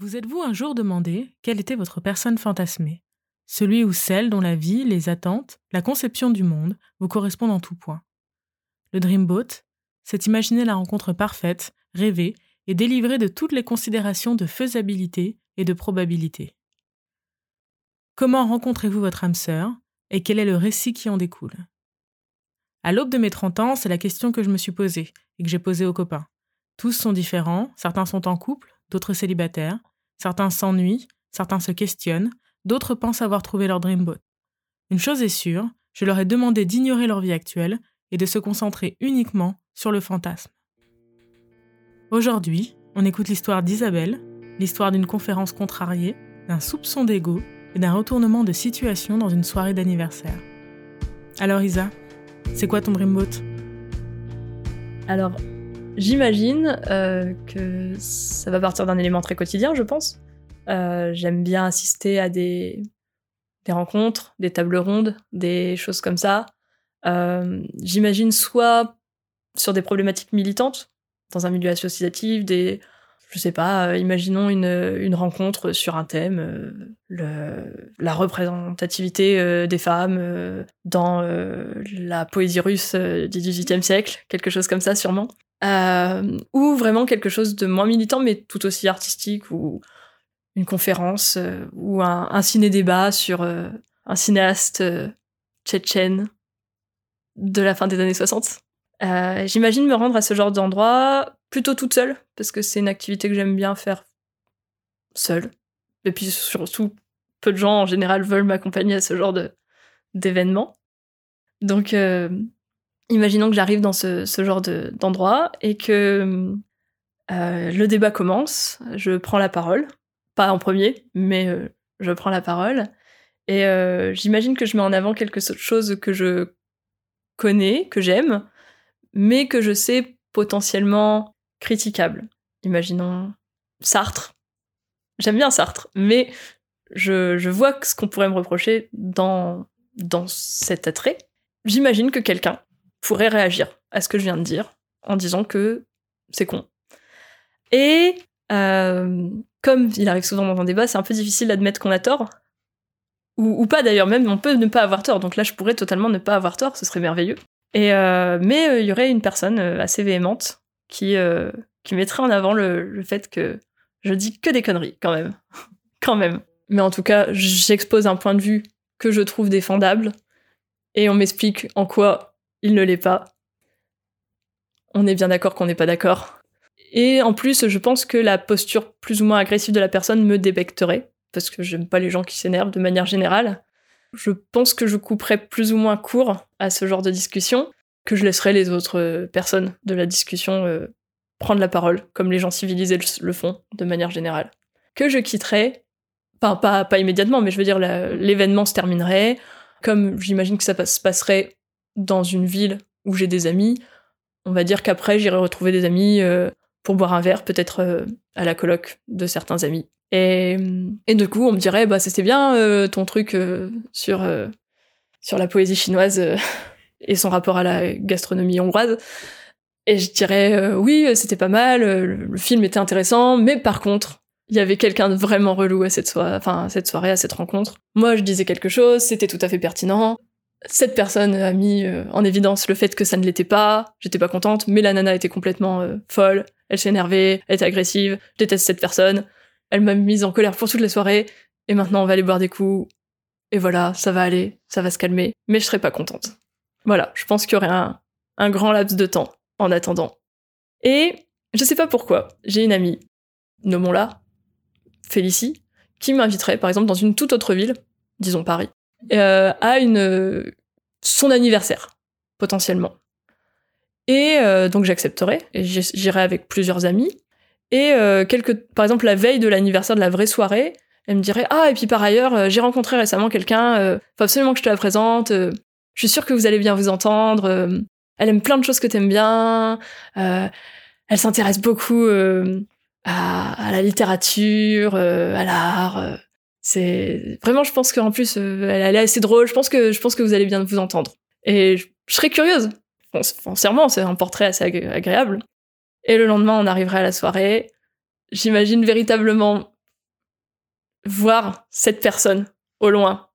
Vous êtes-vous un jour demandé quelle était votre personne fantasmée? Celui ou celle dont la vie, les attentes, la conception du monde vous correspondent en tout point. Le Dreamboat, c'est imaginer la rencontre parfaite, rêver et délivrer de toutes les considérations de faisabilité et de probabilité. Comment rencontrez-vous votre âme sœur et quel est le récit qui en découle? À l'aube de mes 30 ans, c'est la question que je me suis posée et que j'ai posée aux copains. Tous sont différents, certains sont en couple, d'autres célibataires, Certains s'ennuient, certains se questionnent, d'autres pensent avoir trouvé leur dreamboat. Une chose est sûre, je leur ai demandé d'ignorer leur vie actuelle et de se concentrer uniquement sur le fantasme. Aujourd'hui, on écoute l'histoire d'Isabelle, l'histoire d'une conférence contrariée, d'un soupçon d'ego et d'un retournement de situation dans une soirée d'anniversaire. Alors Isa, c'est quoi ton dreamboat Alors, J'imagine euh, que ça va partir d'un élément très quotidien, je pense. Euh, j'aime bien assister à des, rencontres, des tables rondes, des choses comme ça. Euh, j'imagine soit sur des problématiques militantes, dans un milieu associatif, des, je sais pas, imaginons une, rencontre sur un thème, la représentativité des femmes dans la poésie russe du XVIIIe siècle, quelque chose comme ça sûrement euh, ou vraiment quelque chose de moins militant mais tout aussi artistique ou une conférence euh, ou un, ciné-débat sur euh, un cinéaste tchétchène de la fin des années 60. J'imagine me rendre à ce genre d'endroit plutôt toute seule parce que c'est une activité que j'aime bien faire seule. Et puis surtout, peu de gens en général veulent m'accompagner à ce genre d'événements. Donc imaginons que j'arrive dans ce, genre d'endroit et que euh, le débat commence, je prends la parole, pas en premier, mais euh, je prends la parole, et euh, j'imagine que je mets en avant quelque chose que je connais, que j'aime, mais que je sais potentiellement critiquable. Imaginons Sartre. J'aime bien Sartre, mais je, je vois ce qu'on pourrait me reprocher dans, dans cet attrait. J'imagine que quelqu'un pourrait réagir à ce que je viens de dire en disant que c'est con. Et euh, comme il arrive souvent dans un débat, c'est un peu difficile d'admettre qu'on a tort. Ou, pas d'ailleurs, même on peut ne pas avoir tort. Donc là, je pourrais totalement ne pas avoir tort, ce serait merveilleux. Et euh, mais euh, il y aurait une personne assez véhémente qui, qui mettrait en avant le, le, fait que je dis que des conneries, quand même. quand même. Mais en tout cas, j'expose un point de vue que je trouve défendable. Et on m'explique en quoi il ne l'est pas. On est bien d'accord qu'on n'est pas d'accord. Et en plus, je pense que la posture plus ou moins agressive de la personne me débecterait, parce que j'aime pas les gens qui s'énervent de manière générale. Je pense que je couperais plus ou moins court à ce genre de discussion, que je laisserais les autres personnes de la discussion euh, prendre la parole, comme les gens civilisés le font de manière générale. Que je quitterais, pas, pas immédiatement, mais je veux dire, l'événement se terminerait, comme j'imagine que ça se passerait dans une ville où j'ai des amis, on va dire qu'après j'irai retrouver des amis euh, pour boire un verre, peut-être euh, à la coloc de certains amis. Et, et du coup, on me dirait, bah c'était bien euh, ton truc sur, sur la poésie chinoise et son rapport à la gastronomie hongroise. Et je dirais, oui, c'était pas mal, le, film était intéressant, mais par contre, il y avait quelqu'un de vraiment relou à cette, enfin, cette soirée, à cette rencontre. Moi, je disais quelque chose, c'était tout à fait pertinent cette personne a mis euh, en évidence le fait que ça ne l'était pas, j'étais pas contente, mais la nana était complètement euh, folle, elle s'est énervée, elle était agressive, je déteste cette personne, elle m'a mise en colère pour toute la soirée, et maintenant on va aller boire des coups, et voilà, ça va aller, ça va se calmer, mais je serai pas contente. Voilà, je pense qu'il y aurait un, un grand laps de temps en attendant. Et je sais pas pourquoi, j'ai une amie, nommons-la, Félicie, qui m'inviterait par exemple dans une toute autre ville, disons Paris, euh, à une son anniversaire potentiellement. Et euh, donc j'accepterai et j'irai avec plusieurs amis. Et euh, par exemple la veille de l'anniversaire de la vraie soirée, elle me dirait ah et puis par ailleurs j'ai rencontré récemment quelqu'un, faut absolument que je te la présente. je suis sûre que vous allez bien vous entendre. elle aime plein de choses que t'aimes bien. elle s'intéresse beaucoup à, à, la littérature, à l'art c'est vraiment, je pense qu'en plus, euh, elle, est assez drôle. Je pense que je pense que vous allez bien vous entendre. Et je, serais curieuse. Bon, c'est un portrait assez agréable. Et le lendemain, on arriverait à la soirée. J'imagine véritablement voir cette personne au loin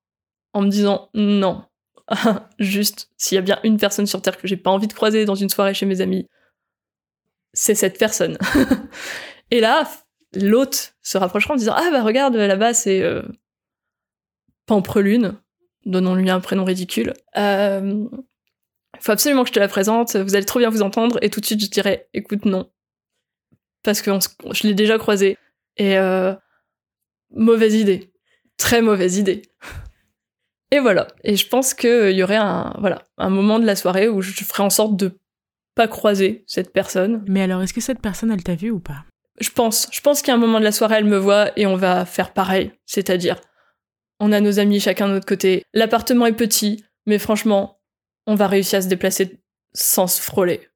en me disant non. Juste, s'il y a bien une personne sur Terre que j'ai pas envie de croiser dans une soirée chez mes amis, c'est cette personne. Et là, l'autre se rapprochera en disant Ah bah regarde, là-bas c'est euh, Pamprelune, donnons-lui un prénom ridicule. Euh, faut absolument que je te la présente, vous allez trop bien vous entendre, et tout de suite je dirais Écoute, non. Parce que je l'ai déjà croisé. Et euh, mauvaise idée. Très mauvaise idée. Et voilà. Et je pense qu'il y aurait un, moment de la soirée où je ferais en sorte de pas croiser cette personne. Mais alors, est-ce que cette personne, elle t'a vu ou pas? Je pense. Je pense a un moment de la soirée, elle me voit et on va faire pareil. C'est-à-dire, on a nos amis chacun de notre côté. L'appartement est petit, mais franchement, on va réussir à se déplacer sans se frôler.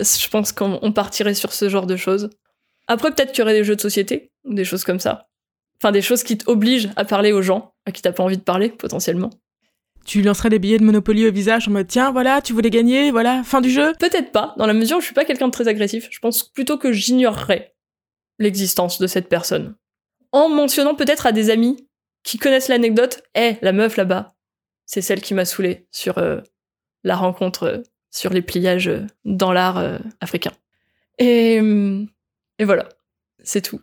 Je pense qu'on partirait sur ce genre de choses. Après, peut-être qu'il y aurait des jeux de société, des choses comme ça. Enfin, des choses qui t'obligent à parler aux gens à qui t'as pas envie de parler, potentiellement. Tu lancerais des billets de Monopoly au visage en mode tiens, voilà, tu voulais gagner, voilà, fin du jeu? Peut-être pas, dans la mesure où je suis pas quelqu'un de très agressif. Je pense plutôt que j'ignorerais l'existence de cette personne. En mentionnant peut-être à des amis qui connaissent l'anecdote, hé, la meuf là-bas, c'est celle qui m'a saoulé sur euh, la rencontre euh, sur les pliages euh, dans l'art africain. Et, voilà, c'est tout.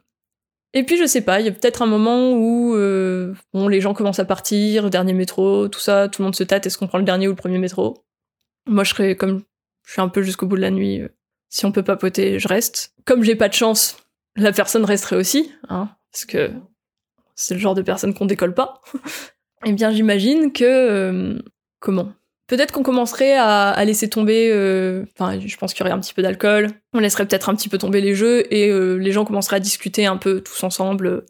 Et puis je sais pas, il y a peut-être un moment où les gens commencent à partir, dernier métro, tout ça, tout le monde se tâte, est-ce qu'on prend le dernier ou le premier métro? Moi je serais comme je suis un peu jusqu'au bout de la nuit, si on peut papoter, je reste. Comme j'ai pas de chance, la personne resterait aussi, hein, parce que c'est le genre de personne qu'on décolle pas. eh bien j'imagine que euh, comment? Peut-être qu'on commencerait à, laisser tomber. Euh, enfin, je pense qu'il y aurait un petit peu d'alcool. On laisserait peut-être un petit peu tomber les jeux et euh, les gens commenceraient à discuter un peu tous ensemble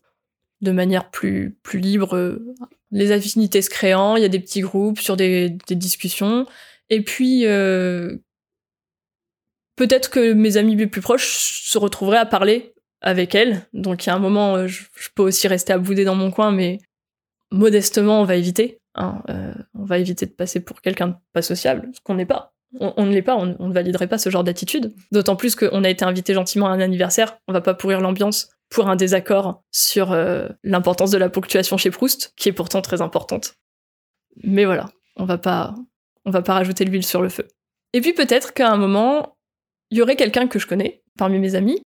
de manière plus plus libre. Les affinités se créant, il y a des petits groupes sur des, discussions. Et puis peut-être que mes amis les plus proches se retrouveraient à parler avec elle. Donc il y a un moment, je, je peux aussi rester à bouder dans mon coin, mais modestement, on va éviter. Hein, euh, on va éviter de passer pour quelqu'un de pas sociable, ce qu'on n'est pas. On, ne l'est pas, on, ne validerait pas ce genre d'attitude. D'autant plus qu'on a été invité gentiment à un anniversaire, on va pas pourrir l'ambiance pour un désaccord sur euh, l'importance de la ponctuation chez Proust, qui est pourtant très importante. Mais voilà, on va pas, on va pas rajouter l'huile sur le feu. Et puis peut-être qu'à un moment, il y aurait quelqu'un que je connais parmi mes amis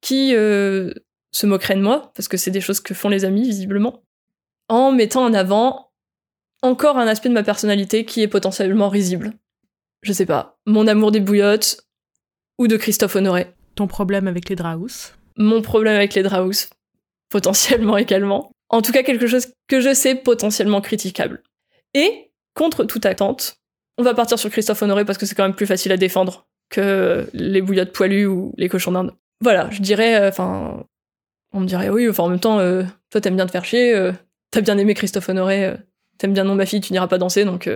qui euh, se moquerait de moi, parce que c'est des choses que font les amis visiblement, en mettant en avant encore un aspect de ma personnalité qui est potentiellement risible. Je sais pas, mon amour des bouillottes ou de Christophe Honoré. Ton problème avec les Draus Mon problème avec les Draus, potentiellement également. En tout cas, quelque chose que je sais potentiellement critiquable. Et, contre toute attente, on va partir sur Christophe Honoré parce que c'est quand même plus facile à défendre que les bouillottes poilues ou les cochons d'Inde. Voilà, je dirais, euh, enfin, on me dirait oui, enfin en même temps, euh, toi t'aimes bien te faire chier, euh, t'as bien aimé Christophe Honoré, t'aimes bien non ma fille, tu n'iras pas danser, donc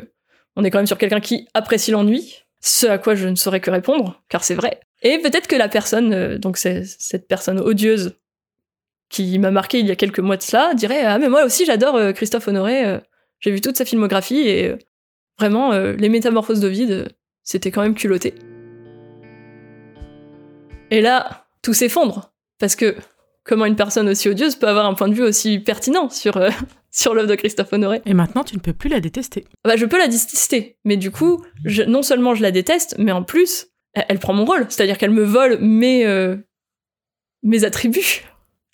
on est quand même sur quelqu'un qui apprécie l'ennui, ce à quoi je ne saurais que répondre, car c'est vrai. Et peut-être que la personne, donc cette personne odieuse qui m'a marqué il y a quelques mois de cela, dirait ah mais moi aussi j'adore Christophe Honoré, j'ai vu toute sa filmographie et vraiment les métamorphoses d'Ovide, c'était quand même culotté. Et là, tout s'effondre parce que comment une personne aussi odieuse peut avoir un point de vue aussi pertinent sur sur l'œuvre de Christophe Honoré? Et maintenant, tu ne peux plus la détester. Bah, je peux la détester, mais du coup, je, non seulement je la déteste, mais en plus, elle, prend mon rôle, c'est-à-dire qu'elle me vole mes euh, mes attributs,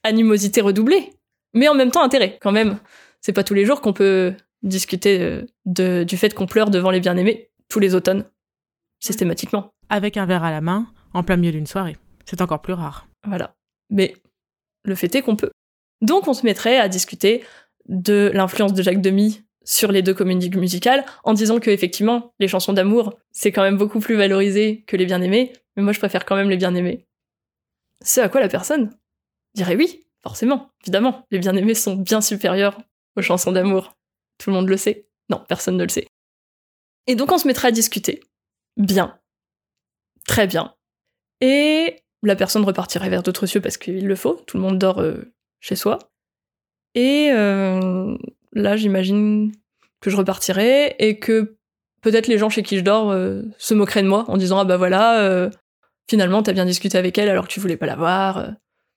animosité redoublée, mais en même temps intérêt quand même. C'est pas tous les jours qu'on peut discuter euh, de, du fait qu'on pleure devant les bien-aimés tous les automnes, systématiquement. Avec un verre à la main, en plein milieu d'une soirée. C'est encore plus rare. Voilà. Mais le fait est qu'on peut. Donc on se mettrait à discuter de l'influence de Jacques Demy sur les deux comédies musicales en disant que effectivement les chansons d'amour c'est quand même beaucoup plus valorisé que les bien-aimés mais moi je préfère quand même les bien-aimés. Ce à quoi la personne dirait oui forcément évidemment. Les bien-aimés sont bien supérieurs aux chansons d'amour. Tout le monde le sait. Non personne ne le sait. Et donc on se mettra à discuter. Bien. Très bien. Et la personne repartirait vers d'autres cieux parce qu'il le faut tout le monde dort euh, chez soi et euh, là, j'imagine que je repartirai et que peut-être les gens chez qui je dors euh, se moqueraient de moi en disant ah bah voilà, finalement t'as bien discuté avec elle alors que tu voulais pas la voir.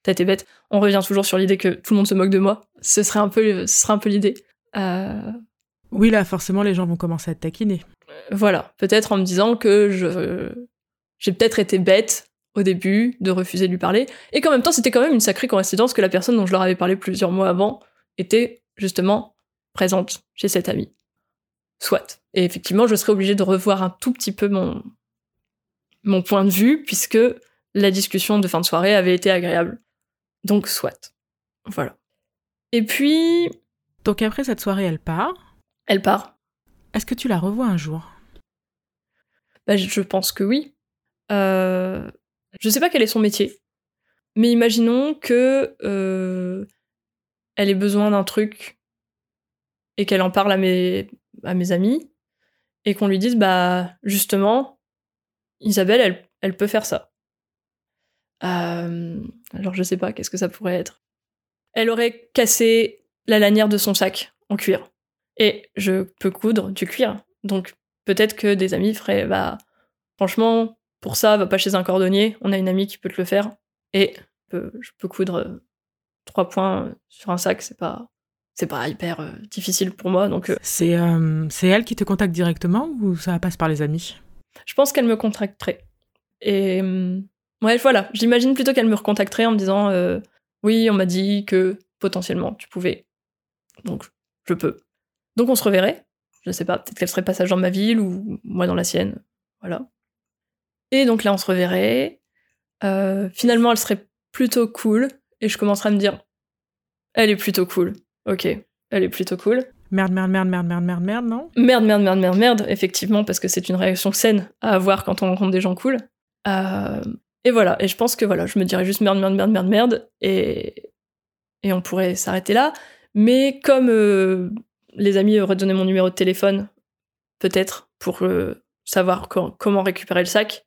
t'as été bête. On revient toujours sur l'idée que tout le monde se moque de moi. Ce serait un peu, ce serait un peu l'idée. Oui, là, forcément, les gens vont commencer à te taquiner. voilà, peut-être en me disant que je, j'ai peut-être été bête au début de refuser de lui parler, et qu'en même temps, c'était quand même une sacrée coïncidence que la personne dont je leur avais parlé plusieurs mois avant était justement présente chez cet ami. Soit. Et effectivement, je serais obligée de revoir un tout petit peu mon, mon point de vue, puisque la discussion de fin de soirée avait été agréable. Donc, soit. Voilà. Et puis, Donc après cette soirée, elle part. elle part. Est-ce que tu la revois un jour? Bah, je- je pense que oui. Euh, je sais pas quel est son métier, mais imaginons que euh, elle ait besoin d'un truc et qu'elle en parle à mes, amis et qu'on lui dise bah justement Isabelle elle, elle peut faire ça. Euh, alors je sais pas qu'est-ce que ça pourrait être. Elle aurait cassé la lanière de son sac en cuir et je peux coudre du cuir donc peut-être que des amis feraient bah franchement pour ça va pas chez un cordonnier on a une amie qui peut te le faire et euh, je peux coudre euh, trois points euh, sur un sac c'est pas c'est pas hyper euh, difficile pour moi donc C'est c'est elle qui te contacte directement ou ça passe par les amis? Je pense qu'elle me contacterait et hum, ouais voilà j'imagine plutôt qu'elle me recontacterait en me disant oui on m'a dit que potentiellement tu pouvais donc je peux. Donc on se reverrait je sais pas peut-être qu'elle serait passage dans ma ville ou moi dans la sienne voilà et donc là on se reverrait Euh, finalement elle serait plutôt cool et je commencerai à me dire elle est plutôt cool ok elle est plutôt cool Merde, merde, merde, merde, merde, merde, merde, non Merde, merde, merde, merde, merde, effectivement, parce que c'est une réaction saine à avoir quand on rencontre des gens cool. Euh, et voilà, et je pense que voilà, je me dirais juste merde, merde, merde, merde, merde, et, et on pourrait s'arrêter là. Mais comme euh, les amis auraient donné mon numéro de téléphone, peut-être, pour euh, savoir co- comment récupérer le sac,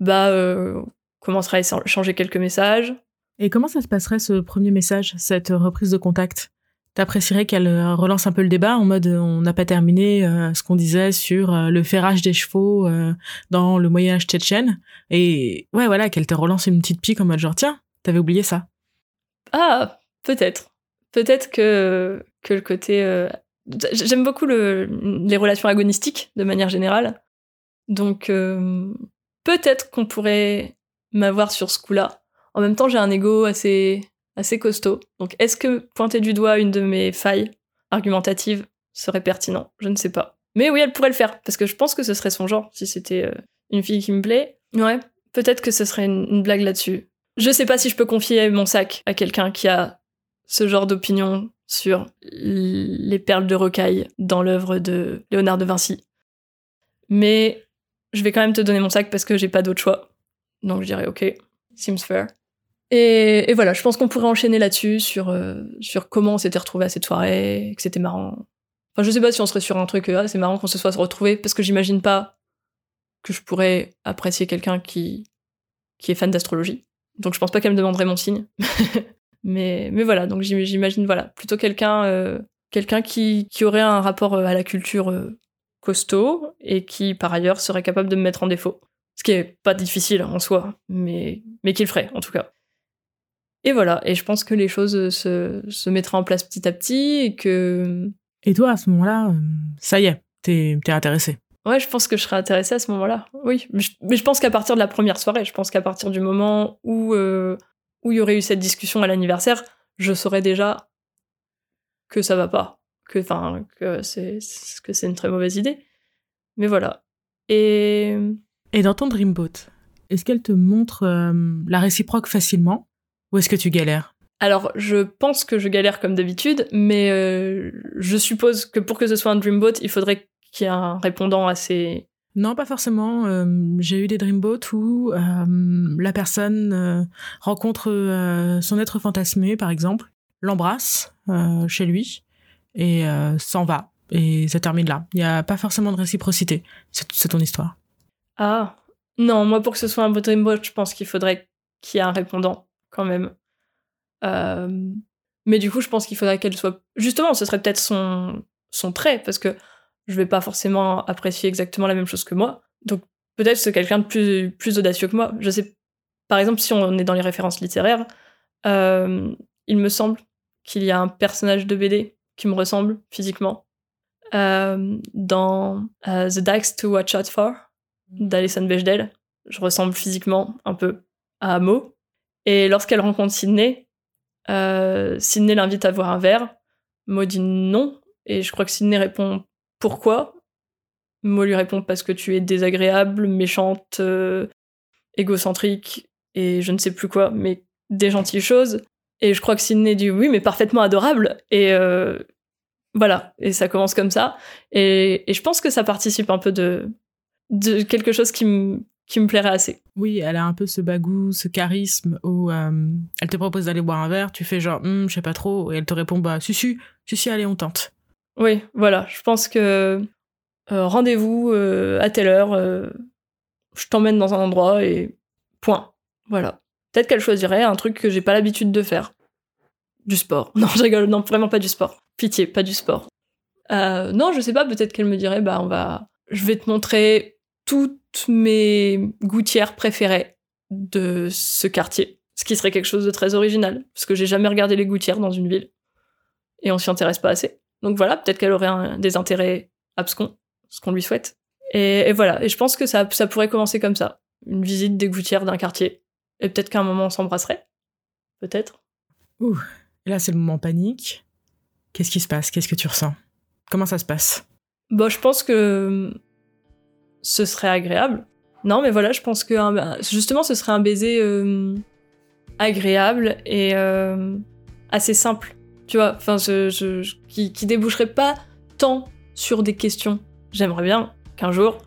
bah, euh, on commencera à échanger quelques messages. Et comment ça se passerait ce premier message, cette reprise de contact? T'apprécierais qu'elle euh, relance un peu le débat en mode euh, on n'a pas terminé euh, ce qu'on disait sur euh, le ferrage des chevaux euh, dans le Moyen Âge tchétchène? Et ouais voilà qu'elle te relance une petite pique en mode genre tiens t'avais oublié ça. Ah, peut-être. Peut-être que, que le côté. euh, J'aime beaucoup le, les relations agonistiques de manière générale. Donc, euh, peut-être qu'on pourrait m'avoir sur ce coup-là. En même temps, j'ai un ego assez, assez costaud. Donc, est-ce que pointer du doigt une de mes failles argumentatives serait pertinent? Je ne sais pas. Mais oui, elle pourrait le faire, parce que je pense que ce serait son genre, si c'était euh, une fille qui me plaît. Ouais, peut-être que ce serait une, blague là-dessus. Je sais pas si je peux confier mon sac à quelqu'un qui a ce genre d'opinion sur les perles de rocaille dans l'œuvre de Léonard de Vinci. Mais je vais quand même te donner mon sac parce que j'ai pas d'autre choix. Donc je dirais ok, seems fair. Et, voilà, je pense qu'on pourrait enchaîner là-dessus sur, euh, sur comment on s'était retrouvés à cette soirée, que c'était marrant. Enfin, je sais pas si on serait sur un truc, euh, ah, c'est marrant qu'on se soit retrouvés, parce que j'imagine pas que je pourrais apprécier quelqu'un qui, qui est fan d'astrologie. Donc je pense pas qu'elle me demanderait mon signe. mais, mais voilà, donc j'im- j'imagine, voilà, plutôt quelqu'un euh, quelqu'un qui, qui aurait un rapport à la culture costaud et qui, par ailleurs, serait capable de me mettre en défaut. Ce qui est pas difficile en soi, mais, mais qui le ferait, en tout cas. Et voilà, et je pense que les choses se, se mettraient en place petit à petit et que... Et toi à ce moment-là euh, ça y est t'es t'es intéressé. Ouais, je pense que je serais intéressée à ce moment-là. Oui, mais je, mais je pense qu'à partir de la première soirée, je pense qu'à partir du moment où euh, où il y aurait eu cette discussion à l'anniversaire, je saurais déjà que ça va pas, que que c'est que c'est une très mauvaise idée. Mais voilà. Et Et dans ton dreamboat est-ce qu'elle te montre euh, la réciproque facilement ou est-ce que tu galères? Alors, je pense que je galère comme d'habitude, mais euh, je suppose que pour que ce soit un dreamboat, il faudrait qu'il y ait un répondant assez Non, pas forcément. Euh, j'ai eu des dreamboats où euh, la personne rencontre son être fantasmé, par exemple, l'embrasse chez lui et euh, s'en va. Et ça termine là. Il n'y a pas forcément de réciprocité. C'est ton histoire. Ah, non, moi pour que ce soit un beau Dreamboat, je pense qu'il faudrait qu'il y ait un répondant quand même. Euh, Mais du coup, je pense qu'il faudrait qu'elle soit. Justement, ce serait peut-être son... son trait, parce que je vais pas forcément apprécier exactement la même chose que moi. Donc peut-être c'est quelqu'un de plus, plus audacieux que moi. Je sais, par exemple, si on est dans les références littéraires, Euh, il me semble qu'il y a un personnage de BD qui me ressemble physiquement. Euh, dans euh, The Dax to Watch Out For d'Alison Bechdel, je ressemble physiquement un peu à Mo. Et lorsqu'elle rencontre Sydney, euh, Sydney l'invite à boire un verre. Mo dit non. Et je crois que Sydney répond pourquoi Mo lui répond parce que tu es désagréable, méchante, égocentrique et je ne sais plus quoi, mais des gentilles choses. Et je crois que Sydney dit oui, mais parfaitement adorable. Et euh, voilà, et ça commence comme ça. Et, et, je pense que ça participe un peu de, de quelque chose qui me qui me plairait assez. Oui, elle a un peu ce bagou, ce charisme où euh, elle te propose d'aller boire un verre, tu fais genre, hm, je sais pas trop, et elle te répond, bah, si, si, si, si, allez, on tente. Oui, voilà, je pense que euh, rendez-vous à telle heure, je t'emmène dans un endroit et point. Voilà. Peut-être qu'elle choisirait un truc que j'ai pas l'habitude de faire. Du sport. Non, je rigole, non, vraiment pas du sport. Pitié, pas du sport. non, je sais pas, peut-être qu'elle me dirait, bah, on va, je vais te montrer toutes mes gouttières préférées de ce quartier. Ce qui serait quelque chose de très original, parce que j'ai jamais regardé les gouttières dans une ville. Et on s'y intéresse pas assez. Donc voilà, peut-être qu'elle aurait des intérêts abscons, ce qu'on lui souhaite. Et, et, voilà, et je pense que ça, ça pourrait commencer comme ça. Une visite des gouttières d'un quartier. Et peut-être qu'à un moment on s'embrasserait. Peut-être. Ouh, là c'est le moment panique. Qu'est-ce qui se passe? Qu'est-ce que tu ressens? Comment ça se passe? Bon, je pense que ce serait agréable. Non, mais voilà, je pense que justement, ce serait un baiser euh, agréable et euh, assez simple. Tu vois, enfin, qui, qui déboucherait pas tant sur des questions. J'aimerais bien qu'un jour,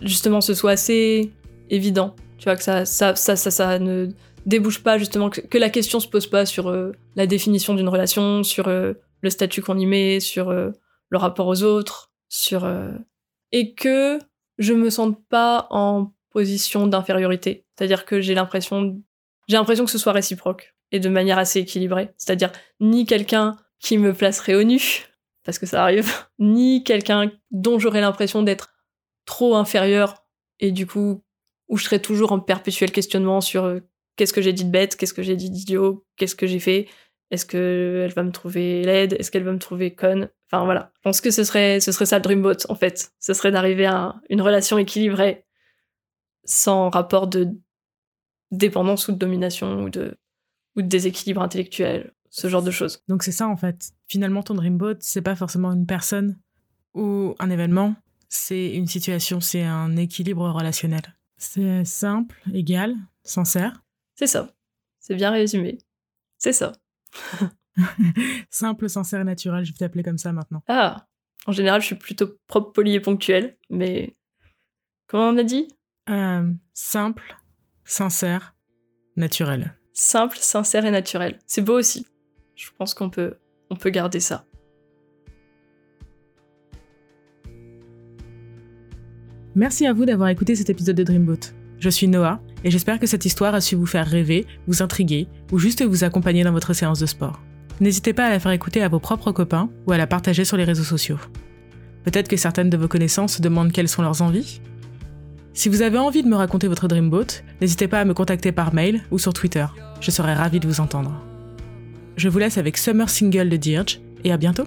justement, ce soit assez évident. Tu vois, que ça, ça, ça, ça, ça ne débouche pas, justement, que, la question se pose pas sur euh, la définition d'une relation, sur le statut qu'on y met, sur le rapport aux autres, sur. et que je me sens pas en position d'infériorité. C'est-à-dire que j'ai l'impression, j'ai l'impression que ce soit réciproque et de manière assez équilibrée. C'est-à-dire ni quelqu'un qui me placerait au nu, parce que ça arrive, ni quelqu'un dont j'aurais l'impression d'être trop inférieur et du coup où je serais toujours en perpétuel questionnement sur euh, qu'est-ce que j'ai dit de bête, qu'est-ce que j'ai dit d'idiot, qu'est-ce que j'ai fait, est-ce qu'elle va me trouver laide, est-ce qu'elle va me trouver conne, Enfin voilà, je pense que ce serait, ce serait ça le Dreamboat en fait. Ce serait d'arriver à une relation équilibrée sans rapport de dépendance ou de domination ou de, déséquilibre intellectuel, ce genre de choses. Donc c'est ça en fait. Finalement, ton Dreamboat, c'est pas forcément une personne ou un événement, c'est une situation, c'est un équilibre relationnel. C'est simple, égal, sincère. C'est ça. C'est bien résumé. C'est ça. Simple, sincère et naturel, je vais t'appeler comme ça maintenant. Ah, en général, je suis plutôt propre, poli et ponctuel, mais comment on a dit? Euh, Simple, sincère, naturel. Simple, sincère et naturel. C'est beau aussi. Je pense qu'on peut, on peut garder ça. Merci à vous d'avoir écouté cet épisode de Dreamboat. Je suis Noah et j'espère que cette histoire a su vous faire rêver, vous intriguer ou juste vous accompagner dans votre séance de sport. N'hésitez pas à la faire écouter à vos propres copains ou à la partager sur les réseaux sociaux. Peut-être que certaines de vos connaissances se demandent quelles sont leurs envies Si vous avez envie de me raconter votre Dreamboat, n'hésitez pas à me contacter par mail ou sur Twitter. Je serai ravie de vous entendre. Je vous laisse avec Summer Single de Dirge et à bientôt